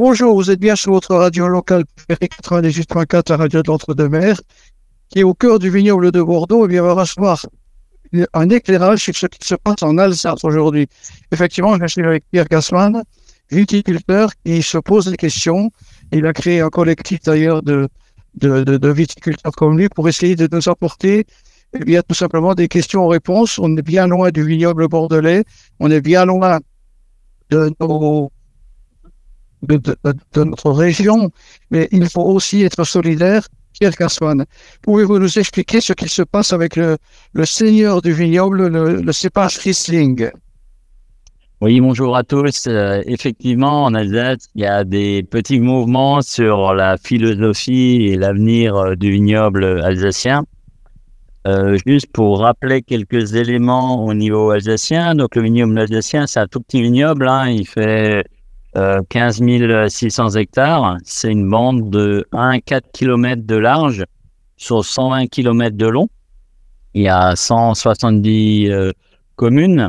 Bonjour, vous êtes bien sur votre radio locale 98.4, la radio de l'Entre-deux-Mers, qui est au cœur du vignoble de Bordeaux. Et bien, va recevoir un éclairage sur ce qui se passe en Alsace aujourd'hui. Effectivement, je suis avec Pierre Gassman, viticulteur, qui se pose des questions. Il a créé un collectif d'ailleurs de, de, de, viticulteurs comme lui pour essayer de nous apporter eh bien, tout simplement des questions-réponses. On est bien loin du vignoble bordelais, on est bien loin de nos de, notre région, mais il faut aussi être solidaire. Pierre Caswan, pouvez-vous nous expliquer ce qui se passe avec le, le seigneur du vignoble, le, le cépage Riesling? Oui, bonjour à tous. Euh, effectivement, en Alsace, il y a des petits mouvements sur la philosophie et l'avenir euh, du vignoble alsacien. Euh, juste pour rappeler quelques éléments au niveau alsacien. Donc, le vignoble alsacien, c'est un tout petit vignoble. Hein, il fait 15 euh, 600 hectares. C'est une bande de 1,4 km de large sur 120 km de long. Il y a 170 euh, communes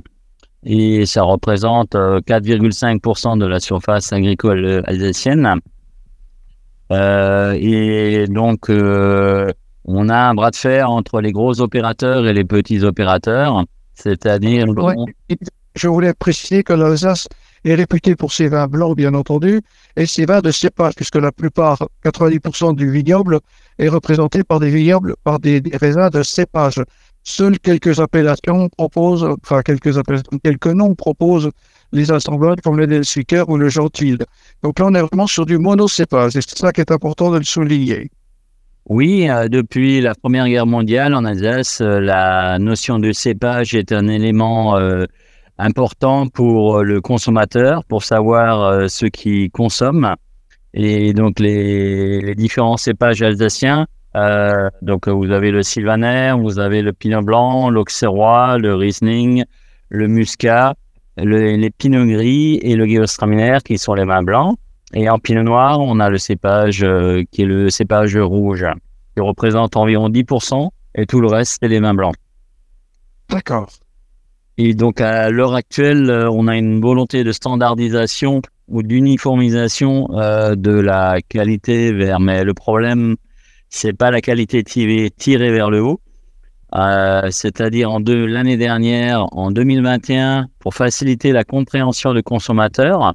et ça représente 4,5% euh, de la surface agricole alsacienne. et donc, on a un bras de fer entre les gros opérateurs et les petits opérateurs, c'est-à-dire... Je voulais préciser que l'Alsace est réputé pour ses vins blancs, bien entendu, et ses vins de cépage, puisque la plupart, 90% du vignoble, est représenté par des vignobles, par des, raisins de cépage. Seules quelques appellations proposent, enfin quelques quelques noms proposent les assemblages comme le Delsiker ou le Gentil. Donc là, on est vraiment sur du monocépage, et c'est ça qui est important de le souligner. Oui, euh, depuis la Première Guerre mondiale en Alsace, euh, la notion de cépage est un élément euh, important pour euh, le consommateur, pour savoir euh, ce qu'il consomme. Et donc, les, différents cépages alsaciens, euh, donc vous avez le sylvaner, vous avez le pinot blanc, l'auxerrois, le riesling, le muscat, le, les pinots gris et le gewürztraminer qui sont les vins blancs. Et en pinot noir, on a le cépage qui est le cépage rouge, qui représente environ 10%, et tout le reste, c'est les vins blancs. D'accord. Et donc, à l'heure actuelle, euh, on a une volonté de standardisation ou d'uniformisation euh, de la qualité vers. Mais le problème, c'est pas la qualité tirée, tirée vers le haut. Euh, c'est-à-dire en l'année dernière, en 2021, pour faciliter la compréhension du consommateur,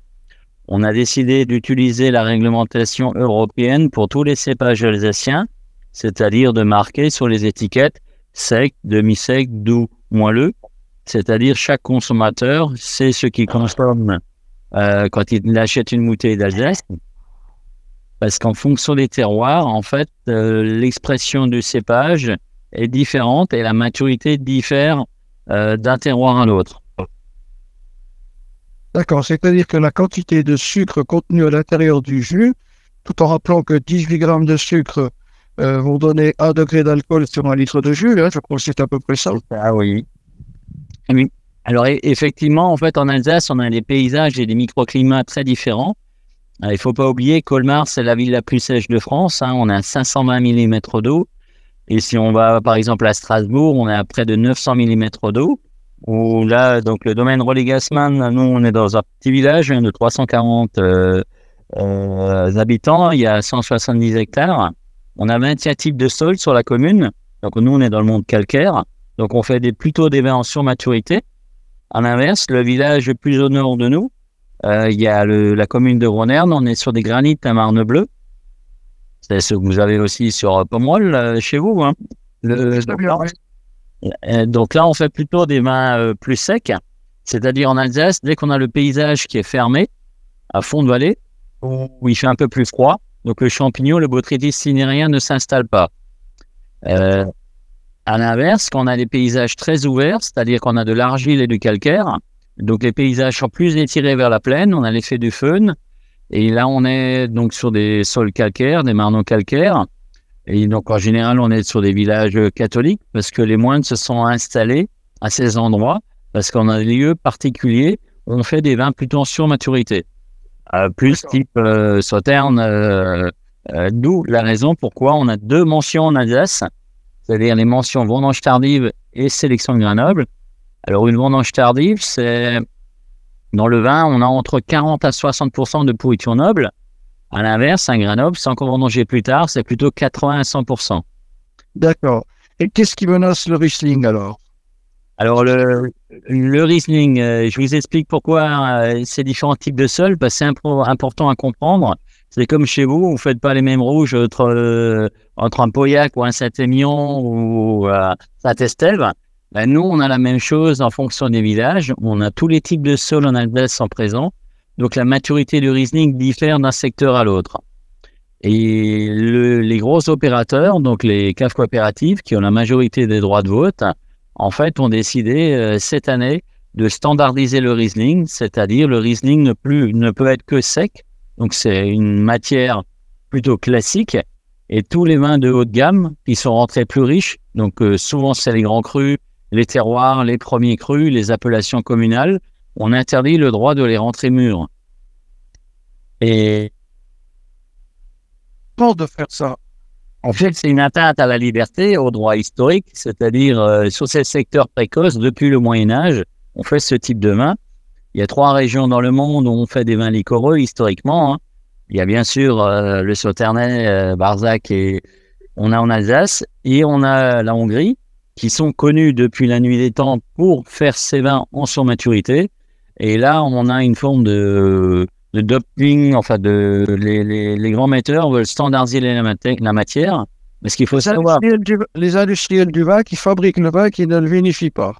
on a décidé d'utiliser la réglementation européenne pour tous les cépages alsaciens, c'est-à-dire de marquer sur les étiquettes sec, demi-sec, doux, moelleux, c'est-à-dire chaque consommateur sait ce qu'il consomme euh, quand il achète une bouteille d'Alsace. Parce qu'en fonction des terroirs, en fait, euh, l'expression du cépage est différente et la maturité diffère euh, d'un terroir à l'autre. D'accord, c'est-à-dire que la quantité de sucre contenue à l'intérieur du jus, tout en rappelant que 18 grammes de sucre vont donner 1 degré d'alcool sur un litre de jus, hein, je crois que c'est à peu près ça. Ah oui. Alors e-, effectivement, en fait, en Alsace, on a des paysages et des microclimats très différents. Euh, il ne faut pas oublier, Colmar, c'est la ville la plus sèche de France. Hein. on a 520 mm d'eau. Et si on va, par exemple, à Strasbourg, on est à près de 900 mm d'eau. Où là, donc le domaine Rollet-Gassman, nous, on est dans un petit village de 340 euh, euh, habitants. Il y a 170 hectares. On a 21 types de sols sur la commune. Donc nous, on est dans le monde calcaire. Donc, on fait des, plutôt des vins en surmaturité. À l'inverse, le village plus au nord de nous, euh, il y a la commune de Ronerne. On est sur des granites à marne bleue. C'est ce que vous avez aussi sur Pomerol, chez vous. Hein. Le, euh, donc, là, on fait plutôt des vins euh, plus secs. C'est-à-dire en Alsace, dès qu'on a le paysage qui est fermé, à fond de vallée, où il fait un peu plus froid, donc le champignon, le botrytis cinérien ne s'installe pas. À l'inverse, quand on a des paysages très ouverts, c'est-à-dire qu'on a de l'argile et du calcaire, donc les paysages sont plus étirés vers la plaine, on a l'effet du fun, et là on est donc sur des sols calcaires, des marnons calcaires, et donc en général on est sur des villages catholiques parce que les moines se sont installés à ces endroits parce qu'on a des lieux particuliers. Où on fait des vins plutôt en surmaturité, euh, plus type euh, sauterne, euh, d'où la raison pourquoi on a deux mentions en Alsace c'est-à-dire les mentions vendange tardive et sélection de Grenoble. Alors, une vendange tardive, c'est dans le vin, on a entre 40 à 60% de pourriture noble. À l'inverse, un Grenoble, sans qu'on vendanger plus tard, c'est plutôt 80 à 100%. D'accord. Et qu'est-ce qui menace le Riesling alors? Alors le, le Riesling, euh, je vous explique pourquoi euh, ces différents types de sols, parce que c'est important à comprendre. C'est comme chez vous, vous faites pas les mêmes rouges entre, euh, entre un Pauillac ou un Saint-Émilion ou Saint-Estève. Ben, nous, on a la même chose en fonction des villages. On a tous les types de sols en Alsace en présent. Donc la maturité du Riesling diffère d'un secteur à l'autre. Et le, les gros opérateurs, donc les caves coopératives qui ont la majorité des droits de vote, en fait, ont décidé euh, cette année de standardiser le Riesling, c'est-à-dire le Riesling ne peut être que sec, donc c'est une matière plutôt classique, et tous les vins de haut de gamme qui sont rentrés plus riches, donc euh, souvent c'est les grands crus, les terroirs, les premiers crus, les appellations communales, on interdit le droit de les rentrer mûrs. Et de faire ça en fait, c'est une atteinte à la liberté, au droit historique, c'est-à-dire euh, sur ces secteurs précoces, depuis le Moyen Âge, on fait ce type de vin. Il y a trois régions dans le monde où on fait des vins liquoreux historiquement. Hein. Il y a bien sûr euh, le Sauternay, euh, Barzac et on a en Alsace et on a la Hongrie qui sont connus depuis la nuit des temps pour faire ces vins en surmaturité. Et là, on a une forme de de doping, enfin de les, les, les grands metteurs veulent standardiser la, la matière. Mais ce qu'il faut savoir. les industriels du vin qui fabriquent le vin qui ne le vinifient pas.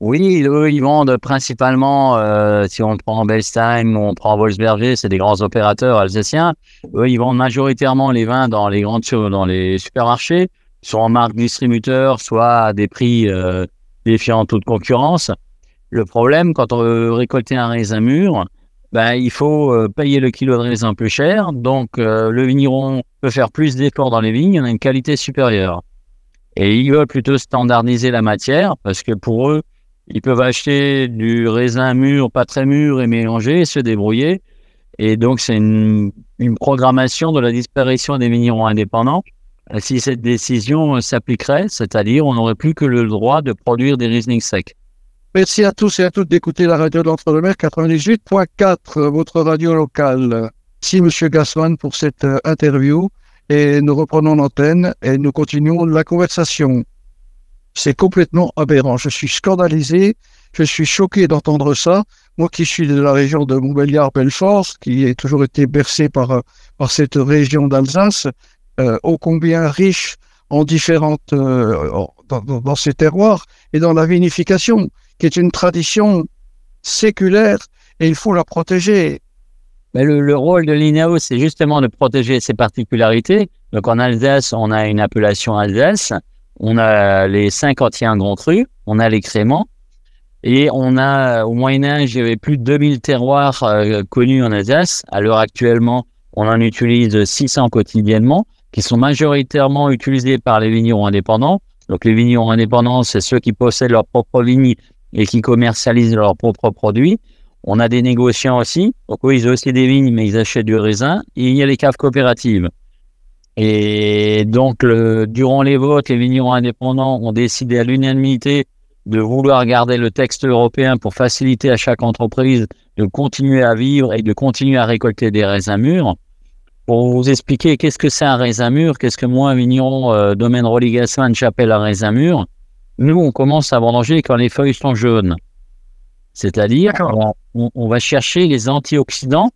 Oui, eux, ils vendent principalement, euh, si on prend Belstein ou on prend Wolfsberger, c'est des grands opérateurs alsaciens. Eux, ils vendent majoritairement les vins dans les grandes dans les supermarchés, soit en marque distributeur, soit à des prix euh, défiant toute concurrence. Le problème, quand on veut récolter un raisin mûr, ben, il faut euh, payer le kilo de raisin plus cher. Donc, euh, le vigneron peut faire plus d'efforts dans les vignes, on a une qualité supérieure. Et ils veulent plutôt standardiser la matière parce que pour eux, ils peuvent acheter du raisin mûr, pas très mûr et mélanger, et se débrouiller. Et donc, c'est une, programmation de la disparition des vignerons indépendants. Si cette décision s'appliquerait, c'est-à-dire on n'aurait plus que le droit de produire des Riesling secs. Merci à tous et à toutes d'écouter la radio de l'Entre-deux-Mers 98.4, votre radio locale. Merci Monsieur Gassman pour cette euh, interview et nous reprenons l'antenne et nous continuons la conversation. C'est complètement aberrant. Je suis scandalisé, je suis choqué d'entendre ça. Moi qui suis de la région de Montbéliard-Belfort, qui a toujours été bercé par, par cette région d'Alsace, euh, ô combien riche en différentes, euh, dans, dans, ces terroirs et dans la vinification qui est une tradition séculaire et il faut la protéger. Mais le, le rôle de l'INAO, c'est justement de protéger ses particularités. Donc en Alsace, on a une appellation Alsace, on a les 51 grands crus, on a les créments, et on a, au Moyen-Âge, il y avait plus de 2000 terroirs euh, connus en Alsace. À l'heure actuellement, on en utilise 600 quotidiennement, qui sont majoritairement utilisés par les vignerons indépendants. Donc les vignerons indépendants, c'est ceux qui possèdent leurs propres vignes et qui commercialisent leurs propres produits. On a des négociants aussi. Donc oui, ils ont aussi des vignes, mais ils achètent du raisin. Et il y a les caves coopératives. Et donc, le, durant les votes, les vignerons indépendants ont décidé à l'unanimité de vouloir garder le texte européen pour faciliter à chaque entreprise de continuer à vivre et de continuer à récolter des raisins mûrs. Pour vous expliquer qu'est-ce que c'est un raisin mûr, qu'est-ce que moi, vigneron, euh, domaine Roligasman, j'appelle un raisin mûr, nous, on commence à vendanger quand les feuilles sont jaunes. C'est-à-dire, on, on, va chercher les antioxydants.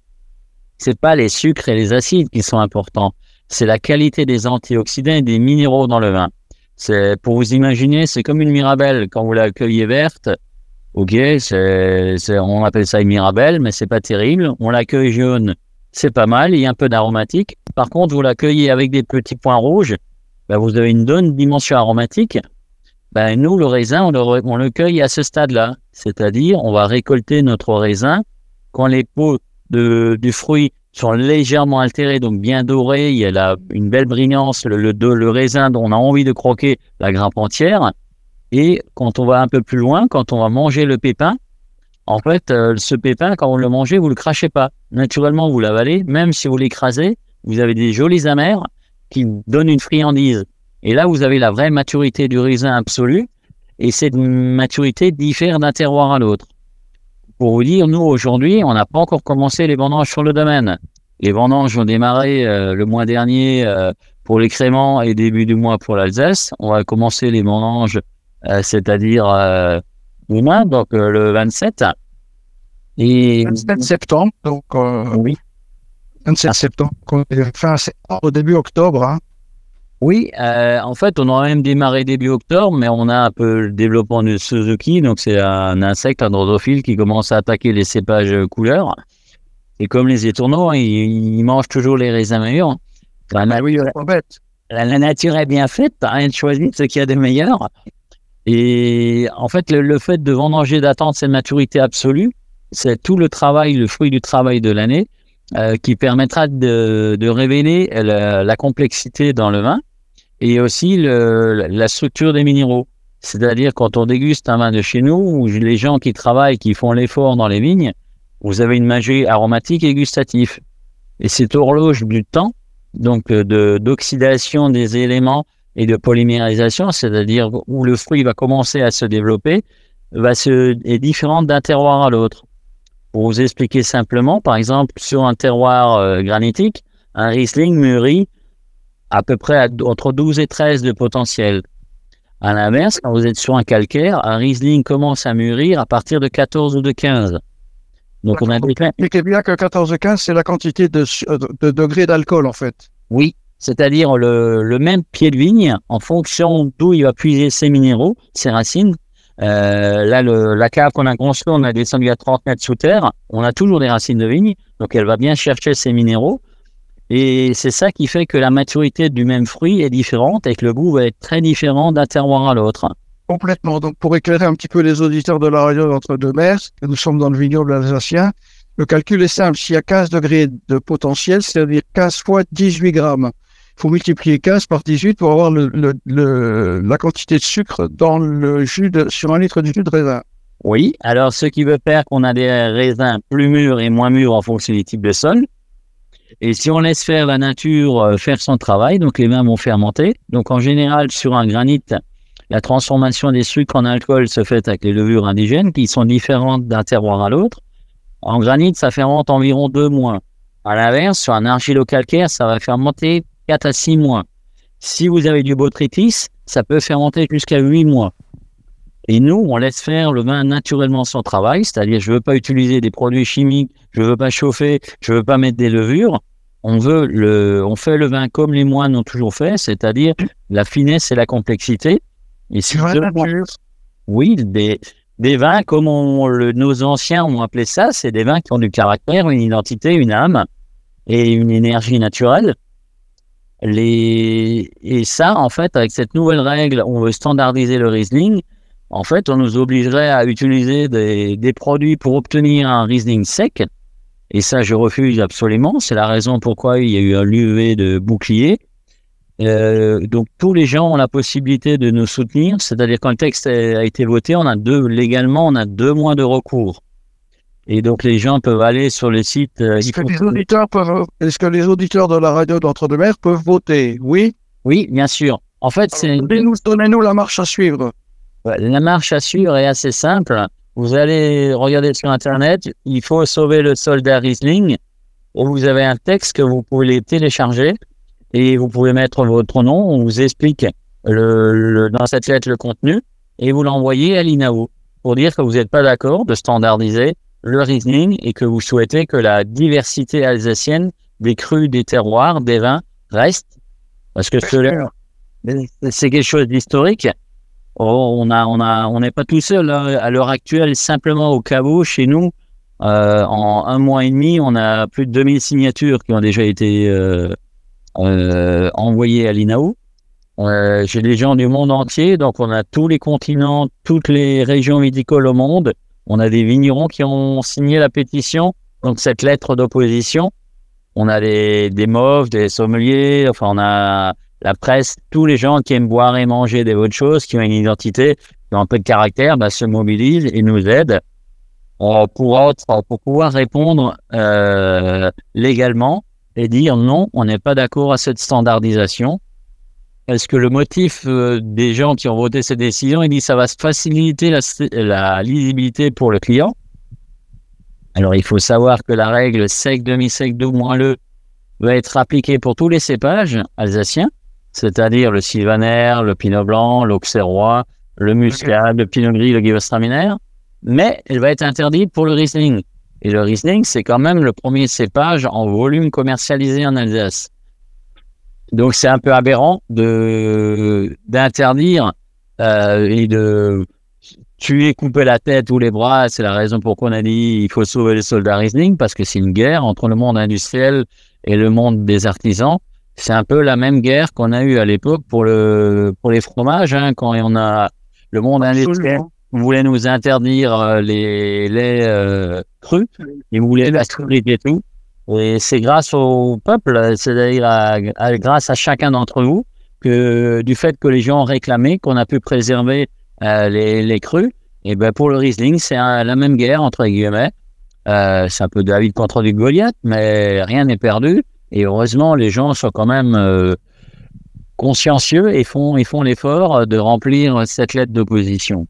C'est pas les sucres et les acides qui sont importants. C'est la qualité des antioxydants et des minéraux dans le vin. C'est, pour vous imaginer, c'est comme une mirabelle. Quand vous la cueillez verte, ok, c'est, on appelle ça une mirabelle, mais c'est pas terrible. On la cueille jaune, c'est pas mal. Il y a un peu d'aromatique. Par contre, vous la cueillez avec des petits points rouges, ben vous avez une bonne dimension aromatique ben, nous, le raisin, on le, on le cueille à ce stade-là. C'est-à-dire, on va récolter notre raisin quand les peaux de, du fruit sont légèrement altérées, donc bien dorées, il y a une belle brillance, le, le, le, raisin dont on a envie de croquer la grappe entière. Et quand on va un peu plus loin, quand on va manger le pépin, en fait, euh, ce pépin, quand vous le mangez, vous le crachez pas. Naturellement, vous l'avalez, même si vous l'écrasez, vous avez des jolis amers qui donnent une friandise. Et là, vous avez la vraie maturité du raisin absolu. Et cette maturité diffère d'un terroir à l'autre. Pour vous dire, nous, aujourd'hui, on n'a pas encore commencé les vendanges sur le domaine. Les vendanges ont démarré le mois dernier pour les créments et début du mois pour l'Alsace. On va commencer les vendanges, c'est-à-dire demain, donc le 27. Et 27 septembre, donc oui. 27 septembre, fin au début octobre. Hein. Oui, euh, en fait, on aurait même démarré début octobre, mais on a un peu le développement de Suzuki, donc c'est un insecte, un drosophile qui commence à attaquer les cépages couleurs. Et comme les étourneaux, ils, mangent toujours les raisins mûrs. La, ah oui, la, la, nature est bien faite, rien de choisi ce qu'il y a de meilleur. Et en fait, le, fait de vendanger d'attendre cette maturité absolue, c'est tout le travail, le fruit du travail de l'année. Euh, qui permettra de, de révéler la, la, complexité dans le vin et aussi la structure des minéraux. C'est-à-dire quand on déguste un vin de chez nous, ou les gens qui travaillent, qui font l'effort dans les vignes, vous avez une magie aromatique et gustative. Et cette horloge du temps, donc euh, de d'oxydation des éléments et de polymérisation, c'est-à-dire où le fruit va commencer à se développer, va se, est différente d'un terroir à l'autre. Pour vous expliquer simplement, par exemple, sur un terroir euh, granitique, un Riesling mûrit à peu près entre 12 et 13 de potentiel. À l'inverse, quand vous êtes sur un calcaire, un Riesling commence à mûrir à partir de 14 ou de 15. Donc on a est bien que 14 ou 15, c'est la quantité de, de degrés d'alcool en fait. Oui, c'est-à-dire le, le, même pied de vigne, en fonction d'où il va puiser ses minéraux, ses racines, euh, là, le, la cave qu'on a construite, on a descendu à 30 mètres sous terre. On a toujours des racines de vigne, donc elle va bien chercher ses minéraux. Et c'est ça qui fait que la maturité du même fruit est différente et que le goût va être très différent d'un terroir à l'autre. Complètement. Donc, pour éclairer un petit peu les auditeurs de la radio entre deux mers, nous sommes dans le vignoble alsacien, le calcul est simple. S'il y a 15 degrés de potentiel, c'est-à-dire 15 fois 18 grammes faut multiplier 15 par 18 pour avoir le, le, la quantité de sucre dans le jus de, sur un litre de jus de raisin. Oui, alors ce qui veut faire qu'on a des raisins plus mûrs et moins mûrs en fonction des types de sol. Et si on laisse faire la nature euh, faire son travail, donc les vins vont fermenter. Donc en général, sur un granit, la transformation des sucres en alcool se fait avec les levures indigènes qui sont différentes d'un terroir à l'autre. En granit, ça fermente environ deux mois. À l'inverse, sur un argilo-calcaire, ça va fermenter 4 à 6 mois. Si vous avez du botrytis, ça peut fermenter jusqu'à 8 mois. Et nous, on laisse faire le vin naturellement son travail, c'est-à-dire je ne veux pas utiliser des produits chimiques, je ne veux pas chauffer, je ne veux pas mettre des levures. On veut le, on fait le vin comme les moines ont toujours fait, c'est-à-dire la finesse et la complexité. Et si nature. Oui, des, des vins comme nos anciens ont appelé ça, c'est des vins qui ont du caractère, une identité, une âme et une énergie naturelle. Les... Et ça, en fait, avec cette nouvelle règle, on veut standardiser le Riesling. En fait, on nous obligerait à utiliser des, des produits pour obtenir un Riesling sec. Et ça, je refuse absolument. C'est la raison pourquoi il y a eu un l'UV de bouclier. Euh, donc, tous les gens ont la possibilité de nous soutenir. C'est-à-dire, quand le texte a été voté, on a deux, légalement, on a deux mois de recours. Et donc les gens peuvent aller sur le site. Euh, est-ce, que les auditeurs peuvent, est-ce que les auditeurs de la radio d'Entre-deux-Mers peuvent voter? Oui Oui, bien sûr. En fait, c'est. Donnez-nous, donnez-nous la marche à suivre. La marche à suivre est assez simple. Vous allez regarder sur Internet, il faut sauver le soldat Riesling. Et vous avez un texte que vous pouvez télécharger et vous pouvez mettre votre nom. On vous explique le, dans cette lettre le contenu et vous l'envoyez à l'INAO pour dire que vous n'êtes pas d'accord de standardiser le Riesling et que vous souhaitez que la diversité alsacienne des crus, des terroirs, des vins reste. Parce que c'est quelque chose d'historique. Oh, on n'est pas tout seul hein. à l'heure actuelle. Simplement au caveau, chez nous, euh, en un mois et demi, on a plus de 2000 signatures qui ont déjà été euh, euh, envoyées à l'INAO. J'ai des gens du monde entier, donc on a tous les continents, toutes les régions médicales au monde on a des vignerons qui ont signé la pétition, donc cette lettre d'opposition. On a des, des des sommeliers, enfin on a la presse, tous les gens qui aiment boire et manger des autres choses, qui ont une identité, qui ont un peu de caractère, bah, se mobilisent et nous aident. Pour, pouvoir répondre euh, légalement et dire non, on n'est pas d'accord à cette standardisation. Est-ce que le motif euh, des gens qui ont voté ces décisions, il dit ça va faciliter la, lisibilité pour le client? Alors il faut savoir que la règle sec, demi-sec, moins le va être appliqué pour tous les cépages alsaciens, c'est-à-dire le sylvaner, le pinot blanc, l'auxerrois, le muscat, le pinot gris, le gewürztraminer, mais elle va être interdite pour le Riesling. Et le Riesling, c'est quand même le premier cépage en volume commercialisé en Alsace. Donc c'est un peu aberrant de d'interdire euh, et de tuer, couper la tête ou les bras. C'est la raison pour on a dit il faut sauver les soldats Riesling parce que c'est une guerre entre le monde industriel et le monde des artisans. C'est un peu la même guerre qu'on a eue à l'époque pour le pour les fromages hein, quand on a le monde industriel voulait nous interdire euh, les laits euh, crus, il voulait la sécurité et tout. Et c'est grâce au peuple, c'est-à-dire grâce à chacun d'entre vous, que du fait que les gens ont réclamé qu'on a pu préserver euh, les, les, crus, et ben pour le Riesling, c'est la même guerre entre guillemets. Euh, c'est un peu David contre du Goliath, mais rien n'est perdu. Et heureusement, les gens sont quand même euh, consciencieux et font, ils font l'effort de remplir cette lettre d'opposition.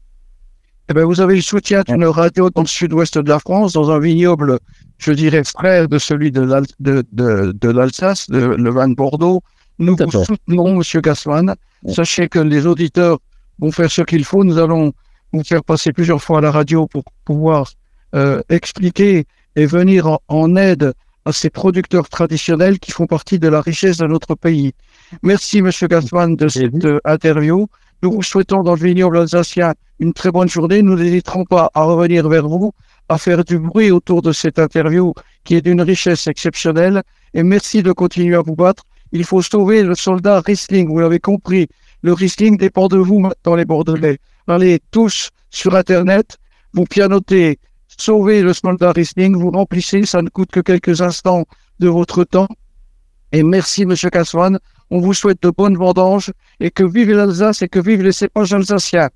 Eh ben, vous avez le soutien d'une radio dans le sud-ouest de la France, dans un vignoble, je dirais, frère de celui de l'Alsace, de, de, le vin de Bordeaux. Nous vous soutenons, Monsieur Gassman. Sachez que les auditeurs vont faire ce qu'il faut. Nous allons vous faire passer plusieurs fois à la radio pour pouvoir euh, expliquer et venir en, aide à ces producteurs traditionnels qui font partie de la richesse de notre pays. Merci, Monsieur Gassman, de cette euh, interview. Nous vous souhaitons dans le vignoble alsacien une très bonne journée. Nous n'hésiterons pas à revenir vers vous, à faire du bruit autour de cette interview qui est d'une richesse exceptionnelle. Et merci de continuer à vous battre. Il faut sauver le soldat Riesling. Vous l'avez compris. Le Riesling dépend de vous maintenant, les Bordelais. Allez tous sur Internet, vous pianotez sauver le soldat Riesling, vous remplissez, ça ne coûte que quelques instants de votre temps. Et merci, Monsieur Caswan. On vous souhaite de bonnes vendanges et que vive l'Alsace et que vive les cépages alsaciens.